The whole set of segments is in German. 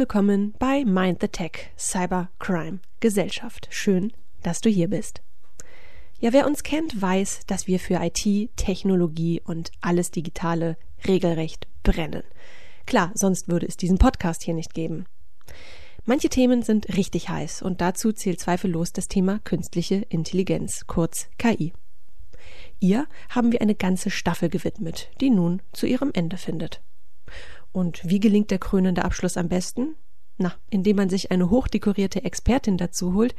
Willkommen bei Mind the Tech Cybercrime Gesellschaft. Schön, dass du hier bist. Ja, wer uns kennt, weiß, dass wir für IT, Technologie und alles Digitale regelrecht brennen. Klar, sonst würde es diesen Podcast hier nicht geben. Manche Themen sind richtig heiß und dazu zählt zweifellos das Thema künstliche Intelligenz, kurz KI. Ihr haben wir eine ganze Staffel gewidmet, die nun zu ihrem Ende findet. Und wie gelingt der krönende Abschluss am besten? Na, indem man sich eine hochdekorierte Expertin dazu holt,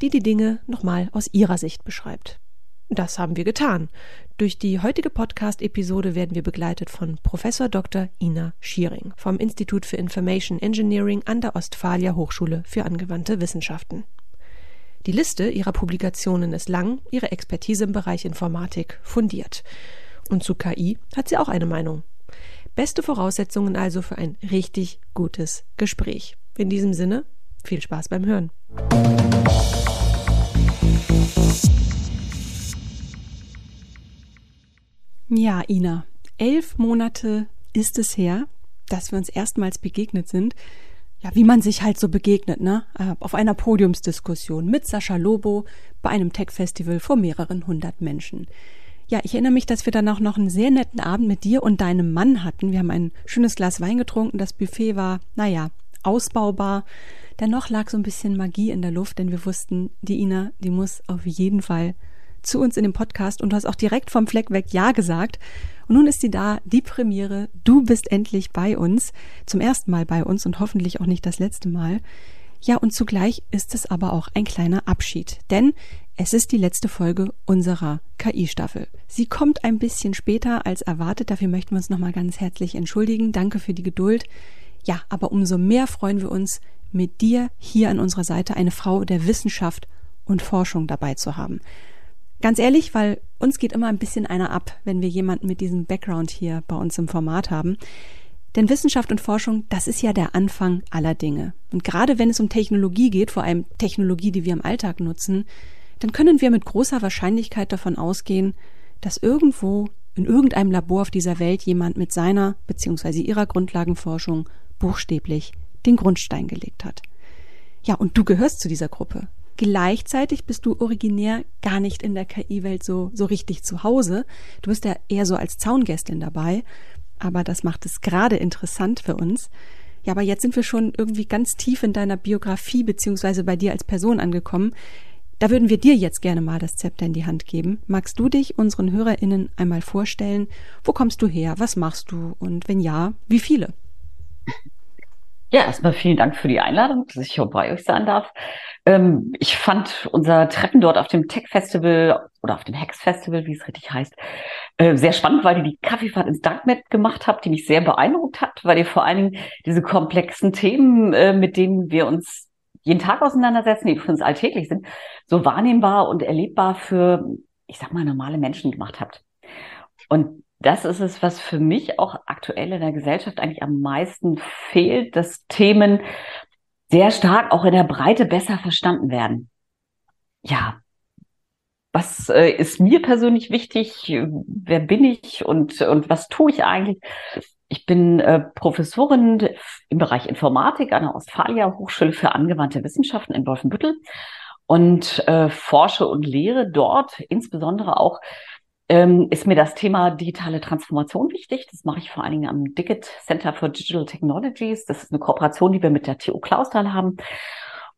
die die Dinge nochmal aus ihrer Sicht beschreibt. Das haben wir getan. Durch die heutige Podcast-Episode werden wir begleitet von Professor Dr. Ina Schiering vom Institut für Information Engineering an der Ostfalia Hochschule für angewandte Wissenschaften. Die Liste ihrer Publikationen ist lang, ihre Expertise im Bereich Informatik fundiert. Und zu KI hat sie auch eine Meinung. Beste Voraussetzungen also für ein richtig gutes Gespräch. In diesem Sinne, viel Spaß beim Hören. Ja, Ina, elf Monate ist es her, dass wir uns erstmals begegnet sind. Ja, wie man sich halt so begegnet, ne? Äh, auf einer Podiumsdiskussion mit Sascha Lobo bei einem Tech-Festival vor mehreren hundert Menschen. Ja, ich erinnere mich, dass wir danach noch einen sehr netten Abend mit dir und deinem Mann hatten. Wir haben ein schönes Glas Wein getrunken. Das Buffet war, naja, ausbaubar. Dennoch lag so ein bisschen Magie in der Luft, denn wir wussten, die Ina, die muss auf jeden Fall zu uns in den Podcast und du hast auch direkt vom Fleck weg Ja gesagt. Und nun ist sie da, die Premiere. Du bist endlich bei uns, zum ersten Mal bei uns und hoffentlich auch nicht das letzte Mal. Ja, und zugleich ist es aber auch ein kleiner Abschied, denn es ist die letzte Folge unserer KI-Staffel. Sie kommt ein bisschen später als erwartet, dafür möchten wir uns nochmal ganz herzlich entschuldigen. Danke für die Geduld. Ja, aber umso mehr freuen wir uns, mit dir hier an unserer Seite eine Frau der Wissenschaft und Forschung dabei zu haben. Ganz ehrlich, weil uns geht immer ein bisschen einer ab, wenn wir jemanden mit diesem Background hier bei uns im Format haben. Denn Wissenschaft und Forschung, das ist ja der Anfang aller Dinge. Und gerade wenn es um Technologie geht, vor allem Technologie, die wir im Alltag nutzen, dann können wir mit großer Wahrscheinlichkeit davon ausgehen, dass irgendwo in irgendeinem Labor auf dieser Welt jemand mit seiner bzw. ihrer Grundlagenforschung buchstäblich den Grundstein gelegt hat. Ja, und du gehörst zu dieser Gruppe. Gleichzeitig bist du originär gar nicht in der KI-Welt so, so richtig zu Hause. Du bist ja eher so als Zaungästin dabei. Aber das macht es gerade interessant für uns. Ja, aber jetzt sind wir schon irgendwie ganz tief in deiner Biografie beziehungsweise bei dir als Person angekommen. Da würden wir dir jetzt gerne mal das Zepter in die Hand geben. Magst du dich unseren HörerInnen einmal vorstellen? Wo kommst du her? Was machst du? Und wenn ja, wie viele? Ja, erstmal vielen Dank für die Einladung, dass ich hier bei euch sein darf. Ähm, ich fand unser Treffen dort auf dem Tech Festival oder auf dem Hex Festival, wie es richtig heißt, äh, sehr spannend, weil ihr die Kaffeefahrt ins Darknet gemacht habt, die mich sehr beeindruckt hat, weil ihr vor allen Dingen diese komplexen Themen, äh, mit denen wir uns jeden Tag auseinandersetzen, die für uns alltäglich sind, so wahrnehmbar und erlebbar für, ich sag mal, normale Menschen gemacht habt. Und das ist es, was für mich auch aktuell in der Gesellschaft eigentlich am meisten fehlt, dass Themen sehr stark auch in der Breite besser verstanden werden. Ja, was äh, ist mir persönlich wichtig? Wer bin ich und, und was tue ich eigentlich? Ich bin äh, Professorin im Bereich Informatik an der Ostfalia Hochschule für angewandte Wissenschaften in Wolfenbüttel und äh, forsche und lehre dort. Insbesondere auch ähm, ist mir das Thema digitale Transformation wichtig. Das mache ich vor allen Dingen am Digit Center for Digital Technologies. Das ist eine Kooperation, die wir mit der TU Clausthal haben.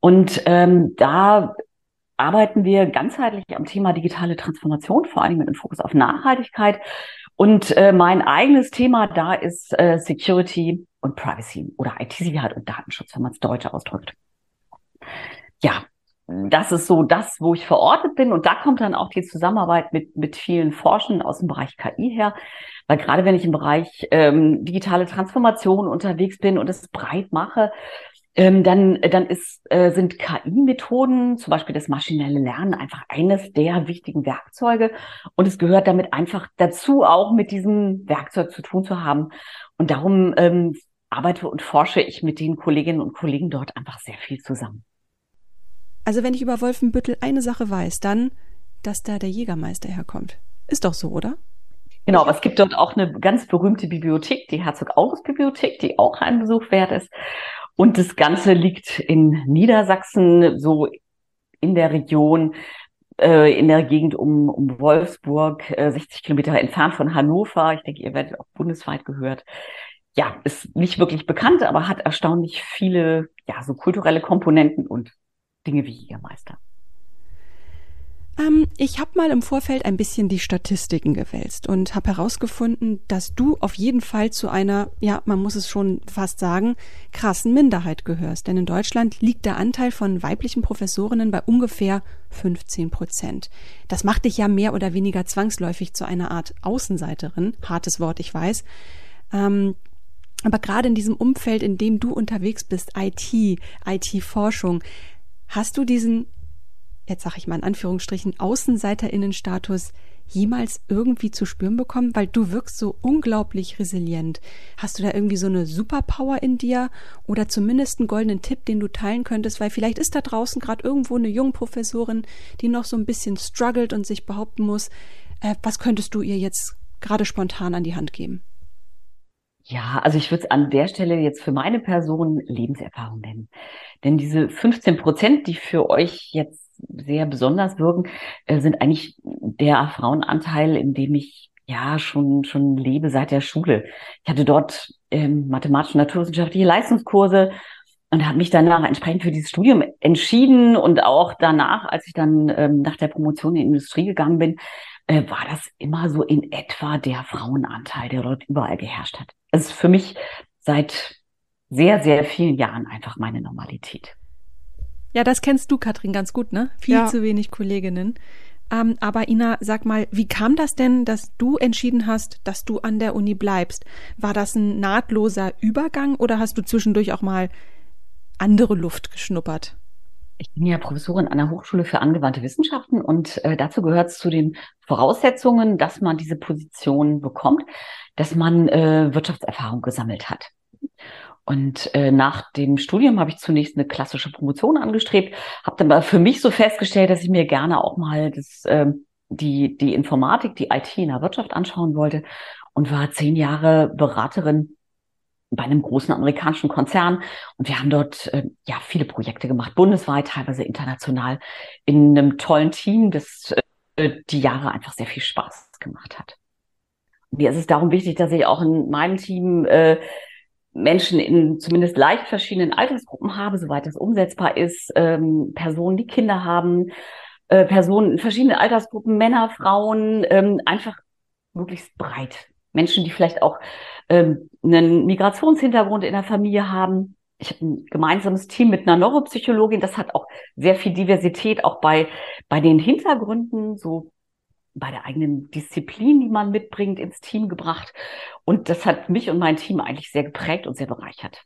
Und ähm, da arbeiten wir ganzheitlich am Thema digitale Transformation, vor allem mit dem Fokus auf Nachhaltigkeit. Und äh, mein eigenes Thema da ist äh, Security und Privacy oder IT-Sicherheit und Datenschutz, wenn man es deutsch ausdrückt. Ja, das ist so das, wo ich verortet bin. Und da kommt dann auch die Zusammenarbeit mit, mit vielen Forschern aus dem Bereich KI her. Weil gerade wenn ich im Bereich ähm, digitale Transformation unterwegs bin und es breit mache, ähm, dann, dann ist, äh, sind KI-Methoden, zum Beispiel das maschinelle Lernen, einfach eines der wichtigen Werkzeuge. Und es gehört damit einfach dazu, auch mit diesem Werkzeug zu tun zu haben. Und darum ähm, arbeite und forsche ich mit den Kolleginnen und Kollegen dort einfach sehr viel zusammen. Also wenn ich über Wolfenbüttel eine Sache weiß, dann, dass da der Jägermeister herkommt. Ist doch so, oder? Genau, aber es gibt dort auch eine ganz berühmte Bibliothek, die Herzog August Bibliothek, die auch ein Besuch wert ist. Und das Ganze liegt in Niedersachsen, so in der Region, äh, in der Gegend um, um Wolfsburg, äh, 60 Kilometer entfernt von Hannover. Ich denke, ihr werdet auch bundesweit gehört. Ja, ist nicht wirklich bekannt, aber hat erstaunlich viele, ja, so kulturelle Komponenten und Dinge wie Jägermeister. Ähm, ich habe mal im Vorfeld ein bisschen die Statistiken gewälzt und habe herausgefunden, dass du auf jeden Fall zu einer, ja, man muss es schon fast sagen, krassen Minderheit gehörst. Denn in Deutschland liegt der Anteil von weiblichen Professorinnen bei ungefähr 15 Prozent. Das macht dich ja mehr oder weniger zwangsläufig zu einer Art Außenseiterin. Hartes Wort, ich weiß. Ähm, aber gerade in diesem Umfeld, in dem du unterwegs bist, IT, IT-Forschung, hast du diesen jetzt sage ich mal in Anführungsstrichen, Außenseiterinnenstatus jemals irgendwie zu spüren bekommen? Weil du wirkst so unglaublich resilient. Hast du da irgendwie so eine Superpower in dir oder zumindest einen goldenen Tipp, den du teilen könntest? Weil vielleicht ist da draußen gerade irgendwo eine junge Professorin, die noch so ein bisschen struggelt und sich behaupten muss. Äh, was könntest du ihr jetzt gerade spontan an die Hand geben? Ja, also ich würde es an der Stelle jetzt für meine Person Lebenserfahrung nennen. Denn diese 15 Prozent, die für euch jetzt sehr besonders wirken, äh, sind eigentlich der Frauenanteil, in dem ich ja schon schon lebe seit der Schule. Ich hatte dort ähm, mathematische naturwissenschaftliche Leistungskurse und habe mich danach entsprechend für dieses Studium entschieden und auch danach, als ich dann ähm, nach der Promotion in die Industrie gegangen bin, äh, war das immer so in etwa der Frauenanteil, der dort überall geherrscht hat. Es ist für mich seit sehr, sehr vielen Jahren einfach meine Normalität. Ja, das kennst du, Katrin, ganz gut, ne? Viel ja. zu wenig Kolleginnen. Ähm, aber Ina, sag mal, wie kam das denn, dass du entschieden hast, dass du an der Uni bleibst? War das ein nahtloser Übergang oder hast du zwischendurch auch mal andere Luft geschnuppert? Ich bin ja Professorin an der Hochschule für angewandte Wissenschaften und äh, dazu gehört es zu den Voraussetzungen, dass man diese Position bekommt, dass man äh, Wirtschaftserfahrung gesammelt hat. Und äh, nach dem Studium habe ich zunächst eine klassische Promotion angestrebt, habe dann aber für mich so festgestellt, dass ich mir gerne auch mal das, äh, die, die Informatik, die IT in der Wirtschaft anschauen wollte und war zehn Jahre Beraterin bei einem großen amerikanischen Konzern und wir haben dort äh, ja viele Projekte gemacht, bundesweit, teilweise international, in einem tollen Team, das äh, die Jahre einfach sehr viel Spaß gemacht hat. Mir ist es darum wichtig, dass ich auch in meinem Team äh, Menschen in zumindest leicht verschiedenen Altersgruppen habe, soweit das umsetzbar ist, ähm, Personen, die Kinder haben, äh, Personen in verschiedenen Altersgruppen, Männer, Frauen, ähm, einfach möglichst breit. Menschen, die vielleicht auch ähm, einen Migrationshintergrund in der Familie haben. Ich habe ein gemeinsames Team mit einer Neuropsychologin. Das hat auch sehr viel Diversität, auch bei, bei den Hintergründen, so bei der eigenen Disziplin, die man mitbringt, ins Team gebracht. Und das hat mich und mein Team eigentlich sehr geprägt und sehr bereichert.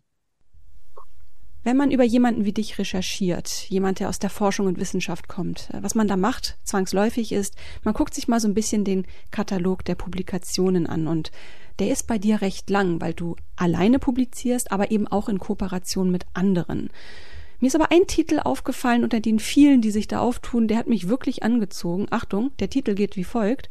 Wenn man über jemanden wie dich recherchiert, jemand, der aus der Forschung und Wissenschaft kommt, äh, was man da macht, zwangsläufig ist, man guckt sich mal so ein bisschen den Katalog der Publikationen an und der ist bei dir recht lang, weil du alleine publizierst, aber eben auch in Kooperation mit anderen. Mir ist aber ein Titel aufgefallen unter den vielen, die sich da auftun, der hat mich wirklich angezogen. Achtung, der Titel geht wie folgt.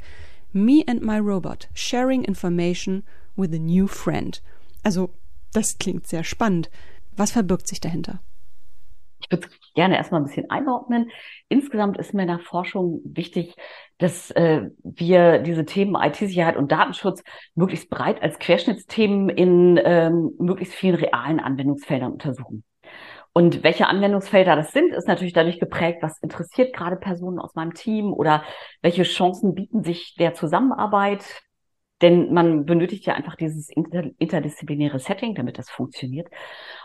Me and my robot, sharing information with a new friend. Also, das klingt sehr spannend. Was verbirgt sich dahinter? Ich würde gerne erstmal ein bisschen einordnen. Insgesamt ist mir der Forschung wichtig, dass äh, wir diese Themen IT-Sicherheit und Datenschutz möglichst breit als Querschnittsthemen in ähm, möglichst vielen realen Anwendungsfeldern untersuchen. Und welche Anwendungsfelder das sind, ist natürlich dadurch geprägt, was interessiert gerade Personen aus meinem Team oder welche Chancen bieten sich der Zusammenarbeit. Denn man benötigt ja einfach dieses inter interdisziplinäre Setting, damit das funktioniert.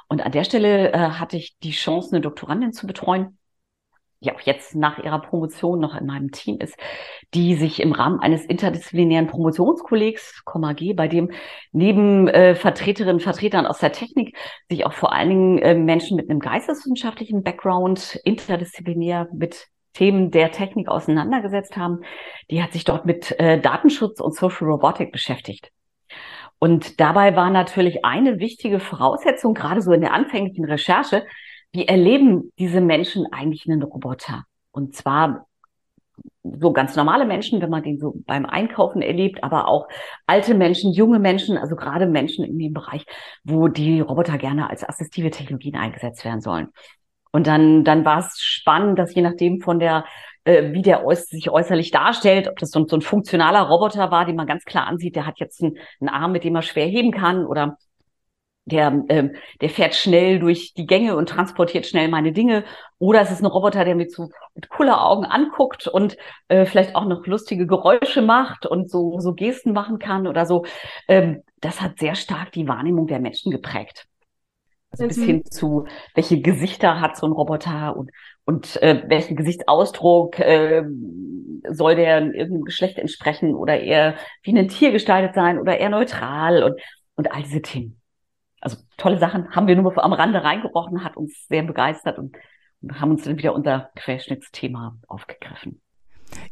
Und an der Stelle äh, hatte ich die Chance, eine Doktorandin zu betreuen, die auch jetzt nach ihrer Promotion noch in meinem Team ist, die sich im Rahmen eines interdisziplinären Promotionskollegs, G, bei dem neben äh, Vertreterinnen und Vertretern aus der Technik sich auch vor allen Dingen äh, Menschen mit einem geisteswissenschaftlichen Background interdisziplinär mit Themen der Technik auseinandergesetzt haben. Die hat sich dort mit äh, Datenschutz und Social Robotic beschäftigt. Und dabei war natürlich eine wichtige Voraussetzung, gerade so in der anfänglichen Recherche, wie erleben diese Menschen eigentlich einen Roboter? Und zwar so ganz normale Menschen, wenn man den so beim Einkaufen erlebt, aber auch alte Menschen, junge Menschen, also gerade Menschen in dem Bereich, wo die Roboter gerne als assistive Technologien eingesetzt werden sollen. Und dann, dann war es spannend, dass je nachdem von der, äh, wie der äuß sich äußerlich darstellt, ob das so, so, ein funktionaler Roboter war, den man ganz klar ansieht, der hat jetzt einen, einen Arm, mit dem er schwer heben kann oder der, ähm, der fährt schnell durch die Gänge und transportiert schnell meine Dinge. Oder es ist ein Roboter, der mich so mit cooler Augen anguckt und äh, vielleicht auch noch lustige Geräusche macht und so, so Gesten machen kann oder so. Ähm, das hat sehr stark die Wahrnehmung der Menschen geprägt. Also mhm. bis hin zu, welche Gesichter hat so ein Roboter und, und äh, welchen Gesichtsausdruck äh, soll der irgendeinem Geschlecht entsprechen oder eher wie ein Tier gestaltet sein oder eher neutral und, und all diese Themen also tolle Sachen haben wir nur am Rande reingebrochen, hat uns sehr begeistert und, und haben uns dann wieder unser Querschnittsthema aufgegriffen.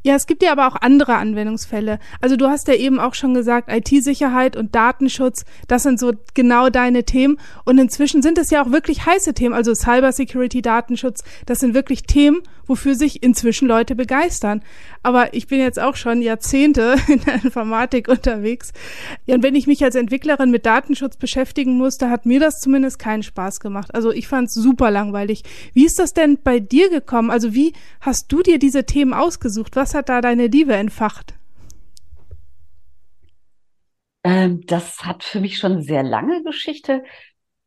Ja, es gibt ja aber auch andere Anwendungsfälle. Also du hast ja eben auch schon gesagt, IT-Sicherheit und Datenschutz, das sind so genau deine Themen. Und inzwischen sind es ja auch wirklich heiße Themen. Also Cybersecurity, Datenschutz, das sind wirklich Themen, wofür sich inzwischen Leute begeistern. Aber ich bin jetzt auch schon Jahrzehnte in der Informatik unterwegs. Ja, und wenn ich mich als Entwicklerin mit Datenschutz beschäftigen musste, hat mir das zumindest keinen Spaß gemacht. Also ich fand es super langweilig. Wie ist das denn bei dir gekommen? Also wie hast du dir diese Themen ausgesucht? Was hat da deine Liebe entfacht? Ähm, das hat für mich schon sehr lange Geschichte.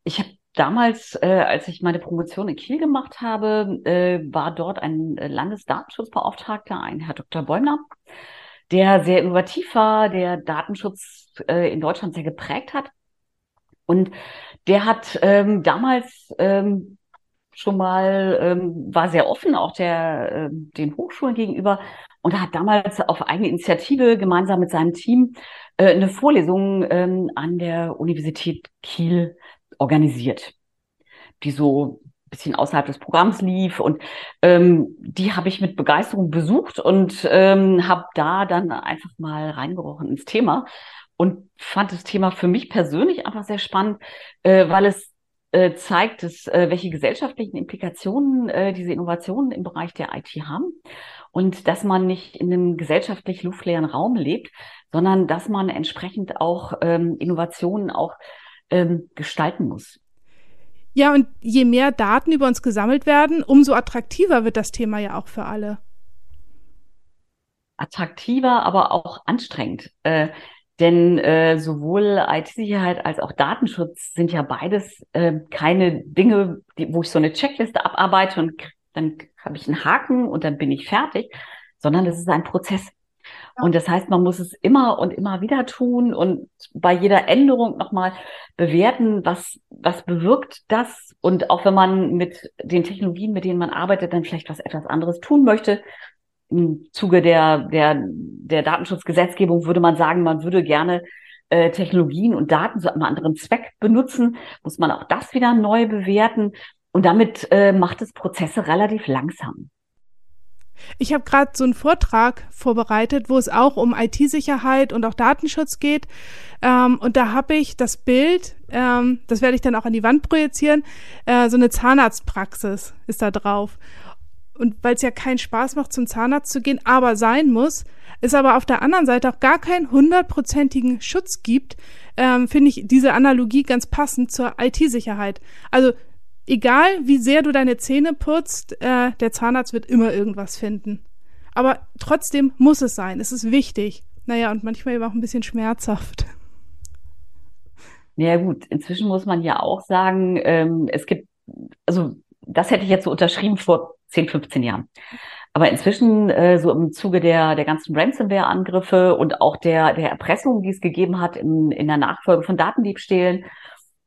Ich habe damals, äh, als ich meine Promotion in Kiel gemacht habe, äh, war dort ein äh, Landesdatenschutzbeauftragter, ein Herr Dr. Bäumler, der sehr innovativ war, der Datenschutz äh, in Deutschland sehr geprägt hat. Und der hat ähm, damals ähm, schon mal, ähm, war sehr offen, auch der, äh, den Hochschulen gegenüber und hat damals auf eigene Initiative gemeinsam mit seinem Team äh, eine Vorlesung ähm, an der Universität Kiel organisiert, die so ein bisschen außerhalb des Programms lief und ähm, die habe ich mit Begeisterung besucht und ähm, habe da dann einfach mal reingerochen ins Thema und fand das Thema für mich persönlich einfach sehr spannend, äh, weil es äh, zeigt, dass, äh, welche gesellschaftlichen Implikationen äh, diese Innovationen im Bereich der IT haben und dass man nicht in einem gesellschaftlich luftleeren Raum lebt, sondern dass man entsprechend auch ähm, Innovationen auch ähm, gestalten muss. Ja, und je mehr Daten über uns gesammelt werden, umso attraktiver wird das Thema ja auch für alle. Attraktiver, aber auch anstrengend. Äh, denn äh, sowohl IT-Sicherheit als auch Datenschutz sind ja beides äh, keine Dinge, die, wo ich so eine Checkliste abarbeite und dann habe ich einen Haken und dann bin ich fertig, sondern es ist ein Prozess. Und das heißt, man muss es immer und immer wieder tun und bei jeder Änderung nochmal bewerten, was, was bewirkt das. Und auch wenn man mit den Technologien, mit denen man arbeitet, dann vielleicht was etwas anderes tun möchte. Im Zuge der, der, der Datenschutzgesetzgebung würde man sagen, man würde gerne äh, Technologien und Daten zu einem anderen Zweck benutzen, muss man auch das wieder neu bewerten. Und damit äh, macht es Prozesse relativ langsam. Ich habe gerade so einen Vortrag vorbereitet, wo es auch um IT-Sicherheit und auch Datenschutz geht. Ähm, und da habe ich das Bild, ähm, das werde ich dann auch an die Wand projizieren, äh, so eine Zahnarztpraxis ist da drauf. Und weil es ja keinen Spaß macht, zum Zahnarzt zu gehen, aber sein muss, es aber auf der anderen Seite auch gar keinen hundertprozentigen Schutz gibt, ähm, finde ich diese Analogie ganz passend zur IT-Sicherheit. Also egal wie sehr du deine Zähne putzt, äh, der Zahnarzt wird immer irgendwas finden. Aber trotzdem muss es sein. Es ist wichtig. Naja, und manchmal eben auch ein bisschen schmerzhaft. Ja gut, inzwischen muss man ja auch sagen, ähm, es gibt, also das hätte ich jetzt so unterschrieben vor 10, 15 Jahren. Aber inzwischen, äh, so im Zuge der, der ganzen Ransomware-Angriffe und auch der, der Erpressung, die es gegeben hat in, in der Nachfolge von Datendiebstählen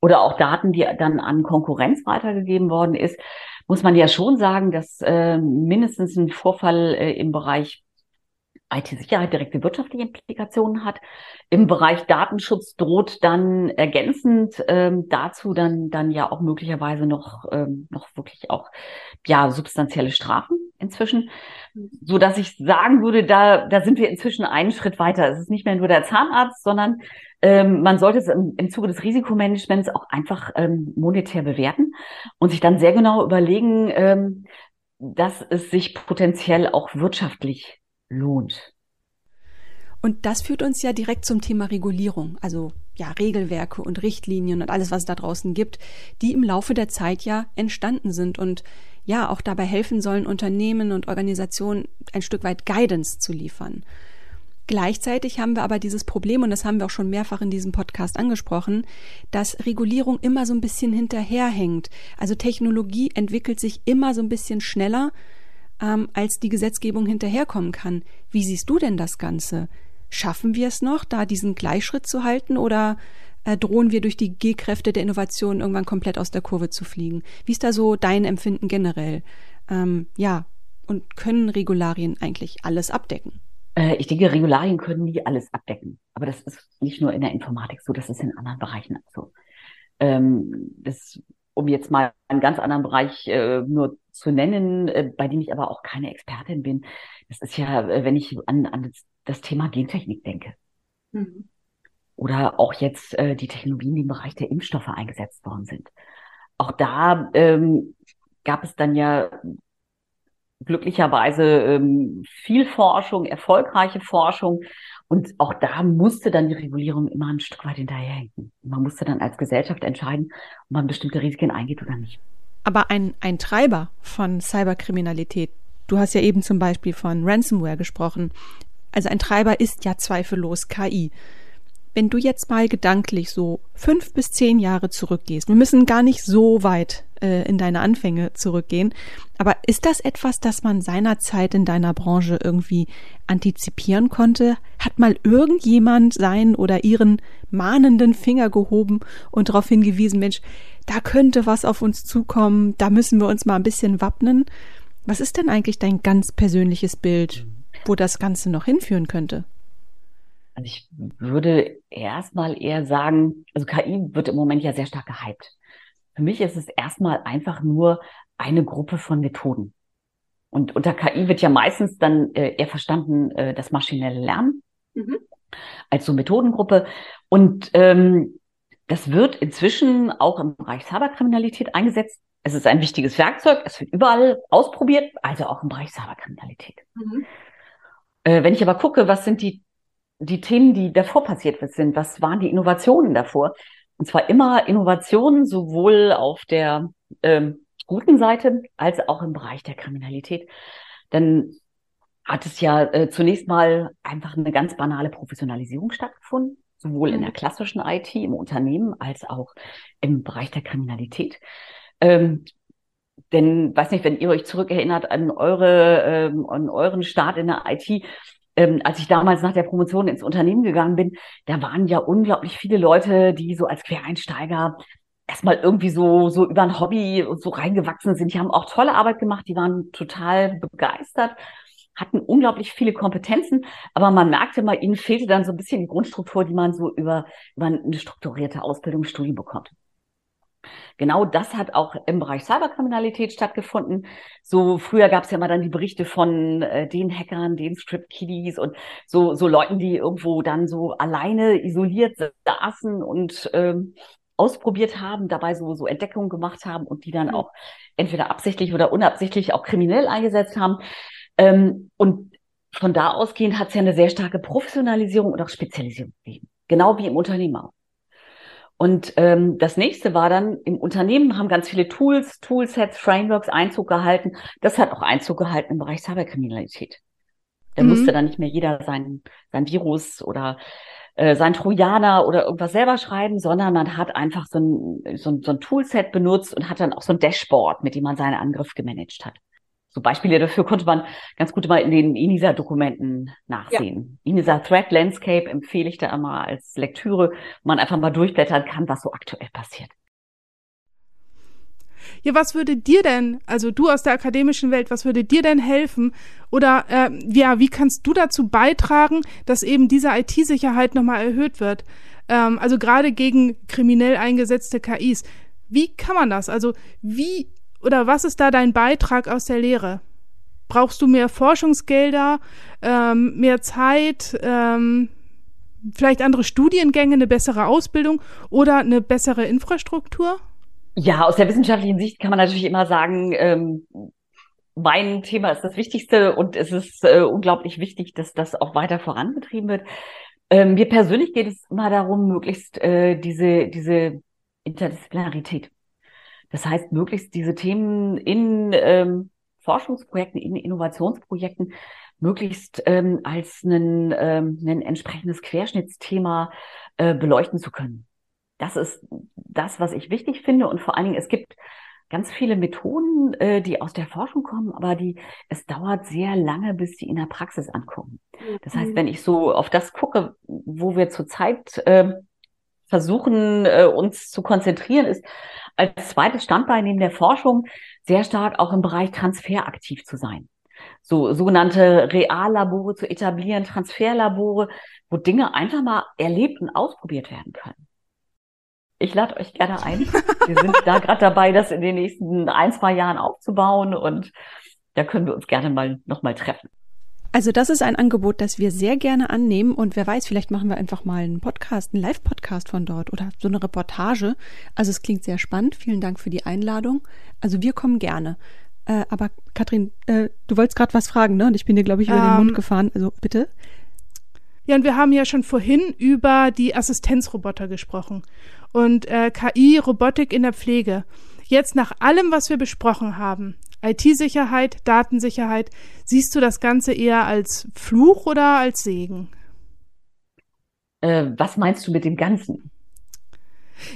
oder auch Daten, die dann an Konkurrenz weitergegeben worden ist, muss man ja schon sagen, dass äh, mindestens ein Vorfall äh, im Bereich IT-Sicherheit direkte wirtschaftliche Implikationen hat. Im Bereich Datenschutz droht dann ergänzend ähm, dazu dann dann ja auch möglicherweise noch ähm, noch wirklich auch ja substanzielle Strafen inzwischen, so dass ich sagen würde, da da sind wir inzwischen einen Schritt weiter. Es ist nicht mehr nur der Zahnarzt, sondern ähm, man sollte es im, im Zuge des Risikomanagements auch einfach ähm, monetär bewerten und sich dann sehr genau überlegen, ähm, dass es sich potenziell auch wirtschaftlich lohnt. Und das führt uns ja direkt zum Thema Regulierung, also ja, Regelwerke und Richtlinien und alles, was es da draußen gibt, die im Laufe der Zeit ja entstanden sind und ja auch dabei helfen sollen, Unternehmen und Organisationen ein Stück weit Guidance zu liefern. Gleichzeitig haben wir aber dieses Problem, und das haben wir auch schon mehrfach in diesem Podcast angesprochen, dass Regulierung immer so ein bisschen hinterherhängt. Also Technologie entwickelt sich immer so ein bisschen schneller, ähm, als die Gesetzgebung hinterherkommen kann. Wie siehst du denn das Ganze? Schaffen wir es noch, da diesen Gleichschritt zu halten oder äh, drohen wir durch die G-Kräfte der Innovation irgendwann komplett aus der Kurve zu fliegen? Wie ist da so dein Empfinden generell? Ähm, ja, und können Regularien eigentlich alles abdecken? Äh, ich denke, Regularien können nie alles abdecken. Aber das ist nicht nur in der Informatik so, das ist in anderen Bereichen so. Ähm, das, um jetzt mal einen ganz anderen Bereich äh, nur zu nennen, äh, bei dem ich aber auch keine Expertin bin. Das ist ja, äh, wenn ich an, an das Thema Gentechnik denke. Mhm. Oder auch jetzt äh, die Technologien, die im Bereich der Impfstoffe eingesetzt worden sind. Auch da ähm, gab es dann ja glücklicherweise ähm, viel Forschung, erfolgreiche Forschung. Und auch da musste dann die Regulierung immer ein Stück weit hinterherhängen. Man musste dann als Gesellschaft entscheiden, ob man bestimmte Risiken eingeht oder nicht. Aber ein, ein Treiber von Cyberkriminalität, du hast ja eben zum Beispiel von Ransomware gesprochen, also ein Treiber ist ja zweifellos KI. Wenn du jetzt mal gedanklich so fünf bis zehn Jahre zurückgehst, wir müssen gar nicht so weit äh, in deine Anfänge zurückgehen, aber ist das etwas, das man seinerzeit in deiner Branche irgendwie antizipieren konnte? Hat mal irgendjemand seinen oder ihren mahnenden Finger gehoben und darauf hingewiesen, Mensch, da könnte was auf uns zukommen, da müssen wir uns mal ein bisschen wappnen? Was ist denn eigentlich dein ganz persönliches Bild wo das Ganze noch hinführen könnte? Also ich würde erstmal eher sagen, also KI wird im Moment ja sehr stark gehypt. Für mich ist es erstmal einfach nur eine Gruppe von Methoden. Und unter KI wird ja meistens dann äh, eher verstanden äh, das maschinelle Lernen mhm. als so Methodengruppe. Und ähm, das wird inzwischen auch im Bereich Cyberkriminalität eingesetzt. Es ist ein wichtiges Werkzeug, es wird überall ausprobiert, also auch im Bereich Cyberkriminalität. Mhm. Äh, wenn ich aber gucke, was sind die, die Themen, die davor passiert sind, was waren die Innovationen davor? Und zwar immer Innovationen sowohl auf der ähm, guten Seite als auch im Bereich der Kriminalität. Dann hat es ja äh, zunächst mal einfach eine ganz banale Professionalisierung stattgefunden, sowohl in der mhm. klassischen IT im Unternehmen als auch im Bereich der Kriminalität. Ähm, denn, weiß nicht, wenn ihr euch zurückerinnert an eure, ähm, an euren Start in der IT, ähm, als ich damals nach der Promotion ins Unternehmen gegangen bin, da waren ja unglaublich viele Leute, die so als Quereinsteiger erstmal irgendwie so, so über ein Hobby so reingewachsen sind. Die haben auch tolle Arbeit gemacht, die waren total begeistert, hatten unglaublich viele Kompetenzen, aber man merkte mal, ihnen fehlte dann so ein bisschen die Grundstruktur, die man so über, über eine strukturierte Ausbildung, Studium bekommt. Genau das hat auch im Bereich Cyberkriminalität stattgefunden. So früher gab es ja mal dann die Berichte von äh, den Hackern, den Strip-Kiddies und so, so Leuten, die irgendwo dann so alleine isoliert saßen und ähm, ausprobiert haben, dabei so, so Entdeckungen gemacht haben und die dann mhm. auch entweder absichtlich oder unabsichtlich auch kriminell eingesetzt haben. Ähm, und von da ausgehend hat es ja eine sehr starke Professionalisierung und auch Spezialisierung gegeben. Genau wie im Unternehmen auch. Und ähm, das nächste war dann, im Unternehmen haben ganz viele Tools, Toolsets, Frameworks Einzug gehalten. Das hat auch Einzug gehalten im Bereich Cyberkriminalität. Da mhm. musste dann nicht mehr jeder sein, sein Virus oder äh, sein Trojaner oder irgendwas selber schreiben, sondern man hat einfach so ein, so, ein, so ein Toolset benutzt und hat dann auch so ein Dashboard, mit dem man seinen Angriff gemanagt hat so Beispiele dafür konnte man ganz gut mal in den INISA-Dokumenten nachsehen. Ja. INISA Threat Landscape empfehle ich da immer als Lektüre, wo man einfach mal durchblättern kann, was so aktuell passiert. Ja, was würde dir denn, also du aus der akademischen Welt, was würde dir denn helfen? Oder äh, ja, wie kannst du dazu beitragen, dass eben diese IT-Sicherheit nochmal erhöht wird? Ähm, also gerade gegen kriminell eingesetzte KIs. Wie kann man das? Also wie oder was ist da dein Beitrag aus der Lehre? Brauchst du mehr Forschungsgelder, ähm, mehr Zeit, ähm, vielleicht andere Studiengänge, eine bessere Ausbildung oder eine bessere Infrastruktur? Ja, aus der wissenschaftlichen Sicht kann man natürlich immer sagen, ähm, mein Thema ist das Wichtigste und es ist äh, unglaublich wichtig, dass das auch weiter voranbetrieben wird. Ähm, mir persönlich geht es immer darum, möglichst äh, diese, diese Interdisziplinarität. Das heißt, möglichst diese Themen in ähm, Forschungsprojekten, in Innovationsprojekten möglichst ähm, als ein, ähm, ein entsprechendes Querschnittsthema äh, beleuchten zu können. Das ist das, was ich wichtig finde. Und vor allen Dingen, es gibt ganz viele Methoden, äh, die aus der Forschung kommen, aber die, es dauert sehr lange, bis die in der Praxis ankommen. Das heißt, mhm. wenn ich so auf das gucke, wo wir zurzeit äh, versuchen, äh, uns zu konzentrieren, ist als zweites Standbein neben der Forschung sehr stark auch im Bereich Transfer aktiv zu sein. So sogenannte Reallabore zu etablieren, Transferlabore, wo Dinge einfach mal erlebt und ausprobiert werden können. Ich lade euch gerne ein. Wir sind da gerade dabei, das in den nächsten ein, zwei Jahren aufzubauen und da können wir uns gerne mal nochmal treffen. Also das ist ein Angebot, das wir sehr gerne annehmen und wer weiß, vielleicht machen wir einfach mal einen Podcast, einen Live-Podcast von dort oder so eine Reportage. Also es klingt sehr spannend. Vielen Dank für die Einladung. Also wir kommen gerne. Äh, aber Katrin, äh, du wolltest gerade was fragen, ne? Und ich bin dir, glaube ich, über um, den Mund ähm, gefahren. Also bitte. Ja, und wir haben ja schon vorhin über die Assistenzroboter gesprochen und äh, KI, Robotik in der Pflege. Jetzt nach allem, was wir besprochen haben, IT-Sicherheit, Datensicherheit, siehst du das Ganze eher als Fluch oder als Segen? Äh, was meinst du mit dem Ganzen?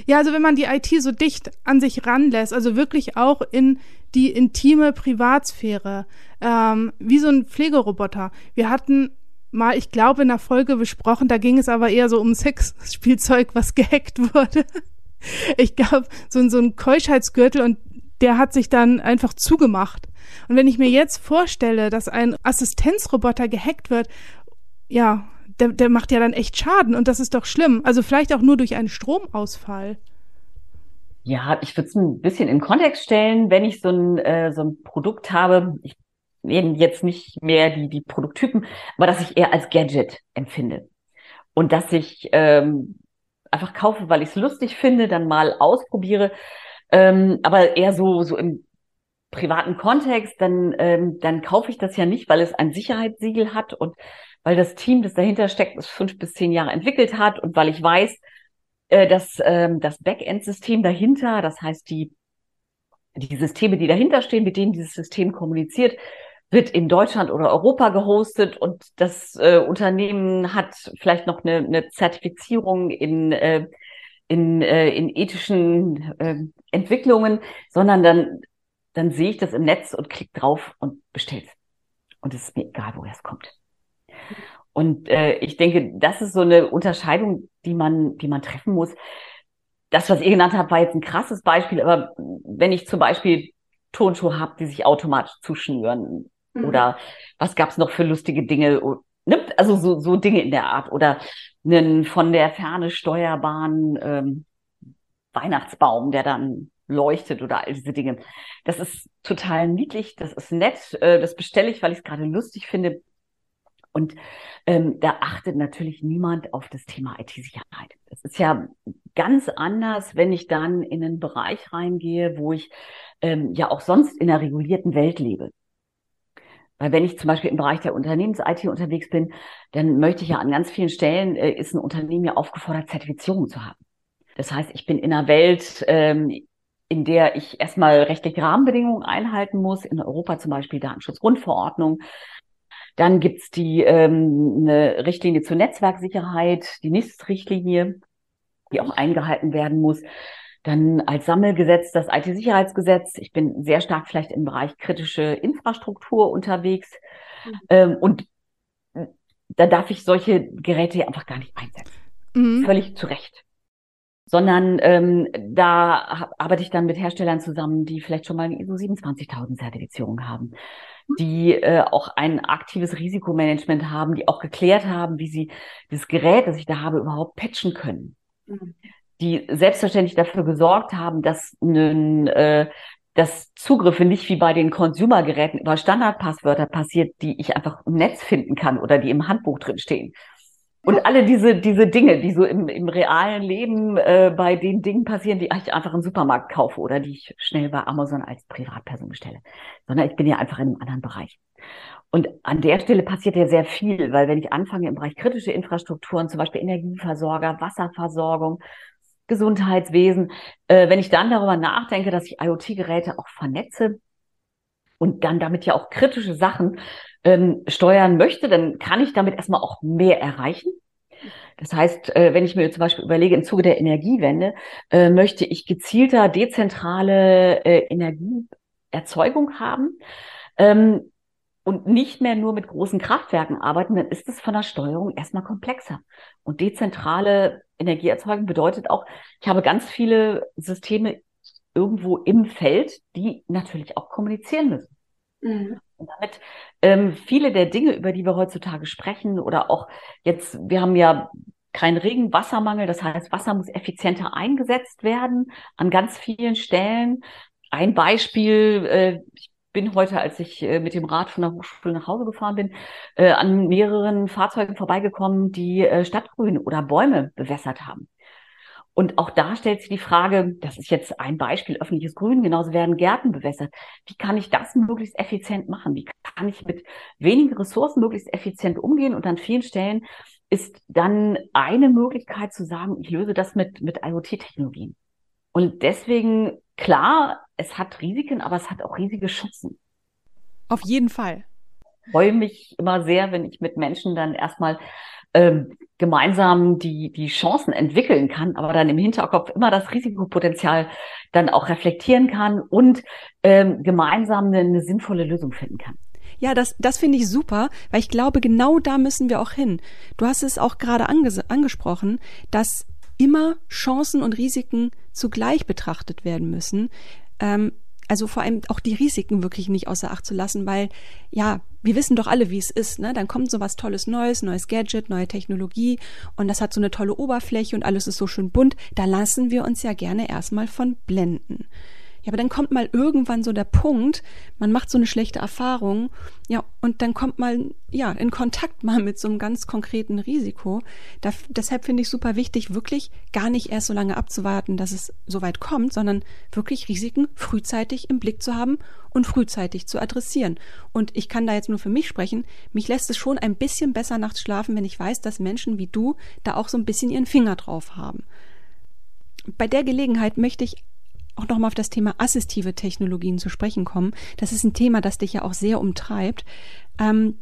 Ja, also wenn man die IT so dicht an sich ranlässt, also wirklich auch in die intime Privatsphäre, ähm, wie so ein Pflegeroboter. Wir hatten mal, ich glaube, in der Folge besprochen, da ging es aber eher so um Sexspielzeug, was gehackt wurde. Ich glaube, so, so ein Keuschheitsgürtel und der hat sich dann einfach zugemacht. Und wenn ich mir jetzt vorstelle, dass ein Assistenzroboter gehackt wird, ja, der, der macht ja dann echt Schaden und das ist doch schlimm. Also vielleicht auch nur durch einen Stromausfall. Ja, ich würde es ein bisschen in Kontext stellen, wenn ich so ein, äh, so ein Produkt habe, ich nehme jetzt nicht mehr die, die Produkttypen, aber dass ich eher als Gadget empfinde. Und dass ich ähm, einfach kaufe, weil ich es lustig finde, dann mal ausprobiere ähm, aber eher so, so im privaten Kontext, dann, ähm, dann kaufe ich das ja nicht, weil es ein Sicherheitssiegel hat und weil das Team, das dahinter steckt, es fünf bis zehn Jahre entwickelt hat und weil ich weiß, äh, dass ähm, das Backend-System dahinter, das heißt die, die Systeme, die dahinter stehen, mit denen dieses System kommuniziert, wird in Deutschland oder Europa gehostet und das äh, Unternehmen hat vielleicht noch eine, eine Zertifizierung in äh, in, äh, in ethischen äh, Entwicklungen, sondern dann, dann sehe ich das im Netz und klicke drauf und bestelle Und es ist mir egal, woher es kommt. Und äh, ich denke, das ist so eine Unterscheidung, die man, die man treffen muss. Das, was ihr genannt habt, war jetzt ein krasses Beispiel, aber wenn ich zum Beispiel Tonschuhe habe, die sich automatisch zuschnüren, mhm. oder was gab's noch für lustige Dinge, ne? also so, so Dinge in der Art, oder einen von der Ferne steuerbaren ähm, Weihnachtsbaum, der dann leuchtet oder all diese Dinge. Das ist total niedlich, das ist nett, äh, das bestelle ich, weil ich es gerade lustig finde. Und ähm, da achtet natürlich niemand auf das Thema IT-Sicherheit. Es ist ja ganz anders, wenn ich dann in einen Bereich reingehe, wo ich ähm, ja auch sonst in einer regulierten Welt lebe. Weil wenn ich zum Beispiel im Bereich der Unternehmens-IT unterwegs bin, dann möchte ich ja an ganz vielen Stellen, äh, ist ein Unternehmen ja aufgefordert, Zertifizierung zu haben. Das heißt, ich bin in einer Welt, ähm, in der ich erstmal rechtliche Rahmenbedingungen einhalten muss, in Europa zum Beispiel Datenschutzgrundverordnung. Dann gibt's die ähm, eine Richtlinie zur Netzwerksicherheit, die NIST-Richtlinie, die auch eingehalten werden muss. Dann als Sammelgesetz das IT-Sicherheitsgesetz. Ich bin sehr stark vielleicht im Bereich kritische Infrastruktur unterwegs. Mhm. Ähm, und da darf ich solche Geräte einfach gar nicht einsetzen. Mhm. Völlig zu Recht. Sondern ähm, da arbeite ich dann mit Herstellern zusammen, die vielleicht schon mal eine ISO 27000 Zertifizierung haben, die äh, auch ein aktives Risikomanagement haben, die auch geklärt haben, wie sie das Gerät, das ich da habe, überhaupt patchen können. Die selbstverständlich dafür gesorgt haben, dass, nun, äh, dass Zugriffe nicht wie bei den Consumer-Geräten über Standardpasswörter passiert, die ich einfach im Netz finden kann oder die im Handbuch drin stehen. Und alle diese, diese Dinge, die so im, im realen Leben äh, bei den Dingen passieren, die ich einfach im Supermarkt kaufe oder die ich schnell bei Amazon als Privatperson bestelle. Sondern ich bin ja einfach in einem anderen Bereich. Und an der Stelle passiert ja sehr viel, weil wenn ich anfange im Bereich kritische Infrastrukturen, zum Beispiel Energieversorger, Wasserversorgung, Gesundheitswesen, äh, wenn ich dann darüber nachdenke, dass ich IoT-Geräte auch vernetze und dann damit ja auch kritische Sachen ähm, steuern möchte, dann kann ich damit erstmal auch mehr erreichen. Das heißt, äh, wenn ich mir zum Beispiel überlege, im Zuge der Energiewende äh, möchte ich gezielter dezentrale äh, Energieerzeugung haben ähm, und nicht mehr nur mit großen Kraftwerken arbeiten, dann ist es von der Steuerung erstmal komplexer. Und dezentrale Energieerzeugung bedeutet auch, ich habe ganz viele Systeme irgendwo im Feld, die natürlich auch kommunizieren müssen. Mhm. Und damit ähm, viele der Dinge, über die wir heutzutage sprechen, oder auch jetzt, wir haben ja keinen Regenwassermangel, das heißt, Wasser muss effizienter eingesetzt werden an ganz vielen Stellen. Ein Beispiel, äh, ich bin heute, als ich äh, mit dem Rad von der Hochschule nach Hause gefahren bin, äh, an mehreren Fahrzeugen vorbeigekommen, die äh, Stadtgrün oder Bäume bewässert haben. Und auch da stellt sich die Frage, das ist jetzt ein Beispiel, öffentliches Grün, genauso werden Gärten bewässert. Wie kann ich das möglichst effizient machen? Wie kann ich mit wenigen Ressourcen möglichst effizient umgehen? Und an vielen Stellen ist dann eine Möglichkeit zu sagen, ich löse das mit, mit IoT-Technologien. Und deswegen, klar, es hat Risiken, aber es hat auch riesige Chancen. Auf jeden Fall. Ich freue mich immer sehr, wenn ich mit Menschen dann erstmal ähm, gemeinsam die, die Chancen entwickeln kann, aber dann im Hinterkopf immer das Risikopotenzial dann auch reflektieren kann und ähm, gemeinsam eine, eine sinnvolle Lösung finden kann. Ja, das, das finde ich super, weil ich glaube, genau da müssen wir auch hin. Du hast es auch gerade ange angesprochen, dass immer Chancen und Risiken zugleich betrachtet werden müssen. Ähm, also vor allem auch die Risiken wirklich nicht außer Acht zu lassen, weil ja, wir wissen doch alle, wie es ist, ne? Dann kommt so was tolles Neues, neues Gadget, neue Technologie und das hat so eine tolle Oberfläche und alles ist so schön bunt, da lassen wir uns ja gerne erstmal von blenden. Ja, aber dann kommt mal irgendwann so der Punkt, man macht so eine schlechte Erfahrung, ja, und dann kommt mal, ja, in Kontakt mal mit so einem ganz konkreten Risiko. Da, deshalb finde ich super wichtig, wirklich gar nicht erst so lange abzuwarten, dass es so weit kommt, sondern wirklich Risiken frühzeitig im Blick zu haben und frühzeitig zu adressieren. Und ich kann da jetzt nur für mich sprechen, mich lässt es schon ein bisschen besser nachts schlafen, wenn ich weiß, dass Menschen wie du da auch so ein bisschen ihren Finger drauf haben. Bei der Gelegenheit möchte ich auch nochmal auf das Thema assistive Technologien zu sprechen kommen. Das ist ein Thema, das dich ja auch sehr umtreibt. Ähm,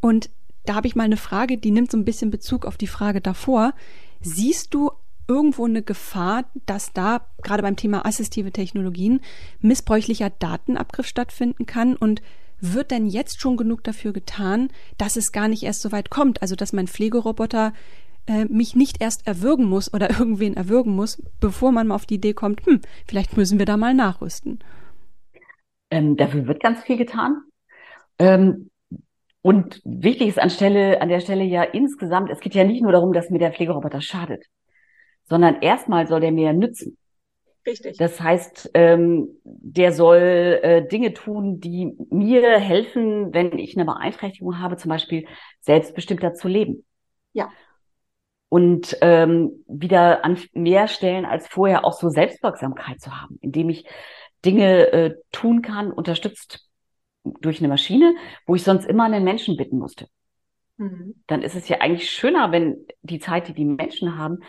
und da habe ich mal eine Frage, die nimmt so ein bisschen Bezug auf die Frage davor. Siehst du irgendwo eine Gefahr, dass da gerade beim Thema assistive Technologien missbräuchlicher Datenabgriff stattfinden kann und wird denn jetzt schon genug dafür getan, dass es gar nicht erst so weit kommt? Also, dass mein Pflegeroboter äh, mich nicht erst erwürgen muss oder irgendwen erwürgen muss, bevor man mal auf die Idee kommt, hm, vielleicht müssen wir da mal nachrüsten. Ähm, dafür wird ganz viel getan. Ähm, und wichtig ist an, Stelle, an der Stelle ja insgesamt, es geht ja nicht nur darum, dass mir der Pflegeroboter schadet, sondern erstmal soll der mir nützen. Richtig. Das heißt, ähm, der soll äh, Dinge tun, die mir helfen, wenn ich eine Beeinträchtigung habe, zum Beispiel selbstbestimmter zu leben. Ja und ähm, wieder an mehr Stellen als vorher auch so Selbstwirksamkeit zu haben, indem ich Dinge äh, tun kann, unterstützt durch eine Maschine, wo ich sonst immer einen Menschen bitten musste. Mhm. Dann ist es ja eigentlich schöner, wenn die Zeit, die die Menschen haben,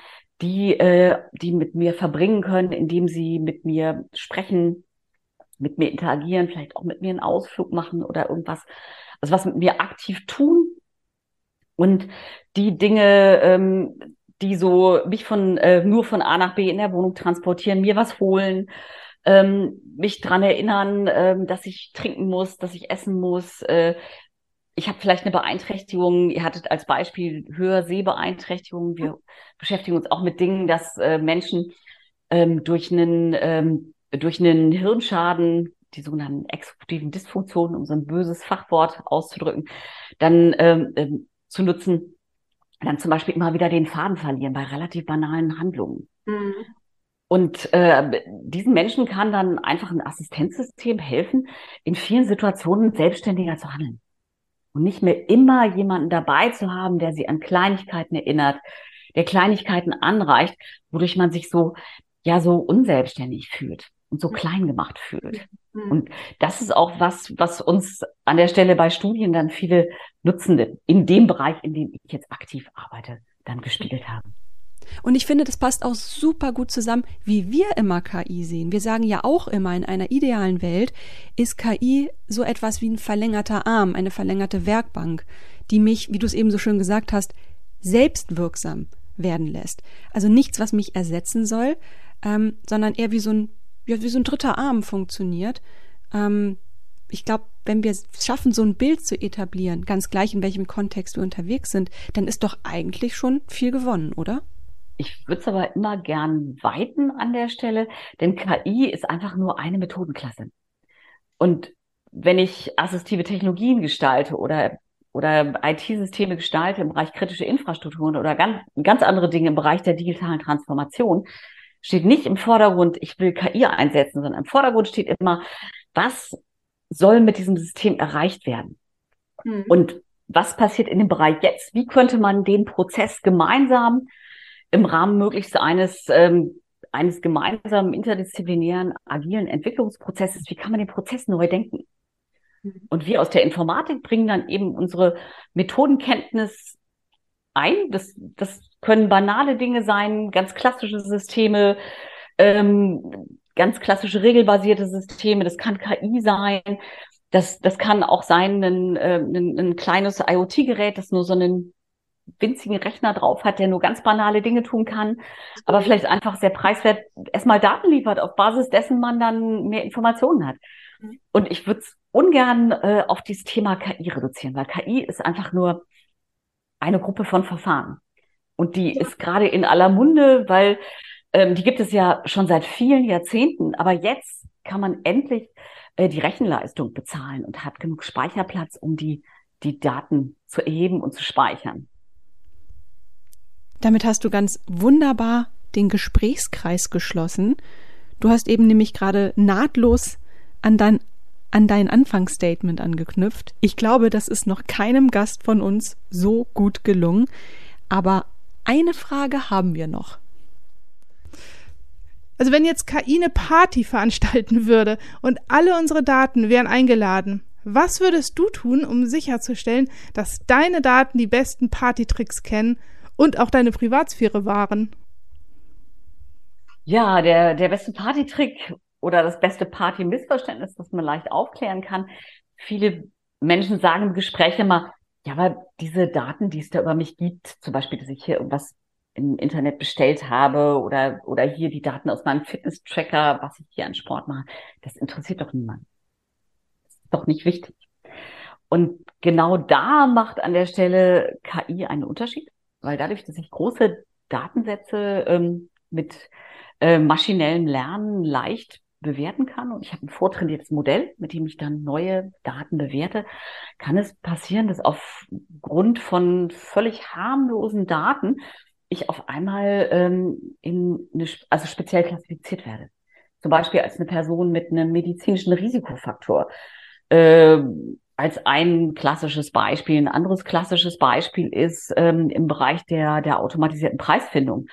die, äh, die mit mir verbringen können, indem sie mit mir sprechen, mit mir interagieren, vielleicht auch mit mir einen Ausflug machen oder irgendwas, also was mit mir aktiv tun, und die Dinge, ähm, die so mich von äh, nur von A nach B in der Wohnung transportieren, mir was holen, ähm, mich dran erinnern, ähm, dass ich trinken muss, dass ich essen muss. Äh, ich habe vielleicht eine Beeinträchtigung. Ihr hattet als Beispiel Hörsehbeeinträchtigung. Wir beschäftigen uns auch mit Dingen, dass äh, Menschen ähm, durch einen ähm, durch einen Hirnschaden die sogenannten exekutiven Dysfunktionen, um so ein böses Fachwort auszudrücken, dann ähm, ähm zu nutzen, dann zum Beispiel immer wieder den Faden verlieren bei relativ banalen Handlungen. Mhm. Und äh, diesen Menschen kann dann einfach ein Assistenzsystem helfen, in vielen Situationen selbstständiger zu handeln. und nicht mehr immer jemanden dabei zu haben, der sie an Kleinigkeiten erinnert, der Kleinigkeiten anreicht, wodurch man sich so, ja, so unselbstständig fühlt und so klein gemacht fühlt. Mhm. Und das ist auch was, was uns an der Stelle bei Studien dann viele Nutzende in dem Bereich, in dem ich jetzt aktiv arbeite, dann gespiegelt haben. Und ich finde, das passt auch super gut zusammen, wie wir immer KI sehen. Wir sagen ja auch immer, in einer idealen Welt ist KI so etwas wie ein verlängerter Arm, eine verlängerte Werkbank, die mich, wie du es eben so schön gesagt hast, selbstwirksam werden lässt. Also nichts, was mich ersetzen soll, ähm, sondern eher wie so ein, ja, wie so ein dritter Arm funktioniert. Ähm, ich glaube, wenn wir es schaffen, so ein Bild zu etablieren, ganz gleich in welchem Kontext wir unterwegs sind, dann ist doch eigentlich schon viel gewonnen, oder? Ich würde es aber immer gern weiten an der Stelle, denn KI ist einfach nur eine Methodenklasse. Und wenn ich assistive Technologien gestalte oder oder IT-Systeme gestalte im Bereich kritische Infrastrukturen oder ganz, ganz andere Dinge im Bereich der digitalen Transformation, steht nicht im Vordergrund, ich will KI einsetzen, sondern im Vordergrund steht immer, was soll mit diesem System erreicht werden? Mhm. Und was passiert in dem Bereich jetzt? Wie könnte man den Prozess gemeinsam im Rahmen möglichst eines ähm, eines gemeinsamen interdisziplinären agilen Entwicklungsprozesses, wie kann man den Prozess neu denken? Mhm. Und wir aus der Informatik bringen dann eben unsere Methodenkenntnis ein. Das, das können banale Dinge sein, ganz klassische Systeme, ähm, ganz klassische regelbasierte Systeme. Das kann KI sein. Das, das kann auch sein ein, äh, ein, ein kleines IoT-Gerät, das nur so einen winzigen Rechner drauf hat, der nur ganz banale Dinge tun kann, aber vielleicht einfach sehr preiswert erstmal Daten liefert, auf Basis dessen man dann mehr Informationen hat. Mhm. Und ich würde es ungern äh, auf dieses Thema KI reduzieren, weil KI ist einfach nur eine Gruppe von Verfahren. Und die ja. ist gerade in aller Munde, weil ähm, die gibt es ja schon seit vielen Jahrzehnten. Aber jetzt kann man endlich äh, die Rechenleistung bezahlen und hat genug Speicherplatz, um die, die Daten zu erheben und zu speichern. Damit hast du ganz wunderbar den Gesprächskreis geschlossen. Du hast eben nämlich gerade nahtlos an dein, an dein Anfangsstatement angeknüpft. Ich glaube, das ist noch keinem Gast von uns so gut gelungen. Aber eine Frage haben wir noch. Also wenn jetzt KI eine Party veranstalten würde und alle unsere Daten wären eingeladen, was würdest du tun, um sicherzustellen, dass deine Daten die besten Partytricks kennen und auch deine Privatsphäre wahren. Ja, der, der beste Partytrick oder das beste Party-Missverständnis, das man leicht aufklären kann. Viele Menschen sagen im Gespräch immer, ja, aber diese Daten, die es da über mich gibt, zum Beispiel, dass ich hier irgendwas im Internet bestellt habe oder, oder hier die Daten aus meinem Fitness-Tracker, was ich hier an Sport mache, das interessiert doch niemand. Das ist doch nicht wichtig. Und genau da macht an der Stelle KI einen Unterschied weil dadurch, dass ich große Datensätze ähm, mit äh, maschinellem Lernen leicht bewerten kann und ich habe ein vortrainiertes Modell, mit dem ich dann neue Daten bewerte, kann es passieren, dass aufgrund von völlig harmlosen Daten ich auf einmal ähm, in eine, also speziell klassifiziert werde. Zum Beispiel als eine Person mit einem medizinischen Risikofaktor. Äh, als ein klassisches Beispiel. Ein anderes klassisches Beispiel ist ähm, im Bereich der, der automatisierten Preisfindung.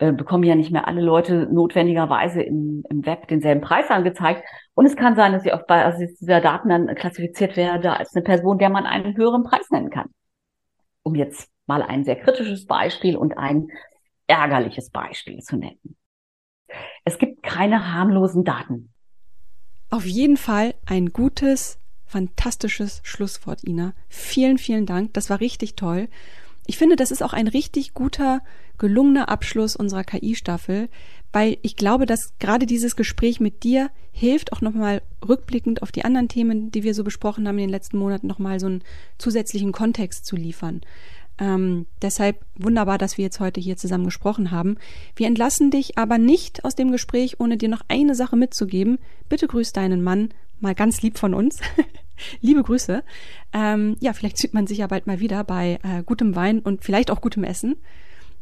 Äh, bekommen ja nicht mehr alle Leute notwendigerweise im, im Web denselben Preis angezeigt. Und es kann sein, dass ich auf Basis dieser Daten dann klassifiziert werde als eine Person, der man einen höheren Preis nennen kann. Um jetzt mal ein sehr kritisches Beispiel und ein ärgerliches Beispiel zu nennen. Es gibt keine harmlosen Daten. Auf jeden Fall ein gutes fantastisches Schlusswort, Ina. Vielen, vielen Dank. Das war richtig toll. Ich finde, das ist auch ein richtig guter, gelungener Abschluss unserer KI-Staffel, weil ich glaube, dass gerade dieses Gespräch mit dir hilft, auch nochmal rückblickend auf die anderen Themen, die wir so besprochen haben in den letzten Monaten, nochmal so einen zusätzlichen Kontext zu liefern. Ähm, deshalb wunderbar, dass wir jetzt heute hier zusammen gesprochen haben. Wir entlassen dich aber nicht aus dem Gespräch, ohne dir noch eine Sache mitzugeben. Bitte grüß deinen Mann mal ganz lieb von uns. Liebe Grüße. Ähm, ja, vielleicht sieht man sich ja bald mal wieder bei äh, gutem Wein und vielleicht auch gutem Essen.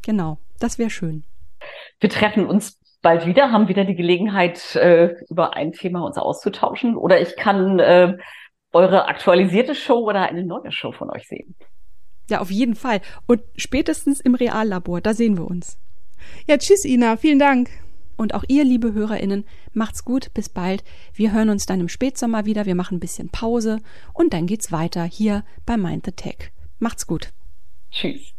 Genau, das wäre schön. Wir treffen uns bald wieder, haben wieder die Gelegenheit, äh, über ein Thema uns auszutauschen. Oder ich kann äh, eure aktualisierte Show oder eine neue Show von euch sehen. Ja, auf jeden Fall. Und spätestens im Reallabor, da sehen wir uns. Ja, tschüss, Ina. Vielen Dank. Und auch ihr, liebe HörerInnen, macht's gut, bis bald. Wir hören uns dann im Spätsommer wieder. Wir machen ein bisschen Pause und dann geht's weiter hier bei Mind the Tech. Macht's gut. Tschüss.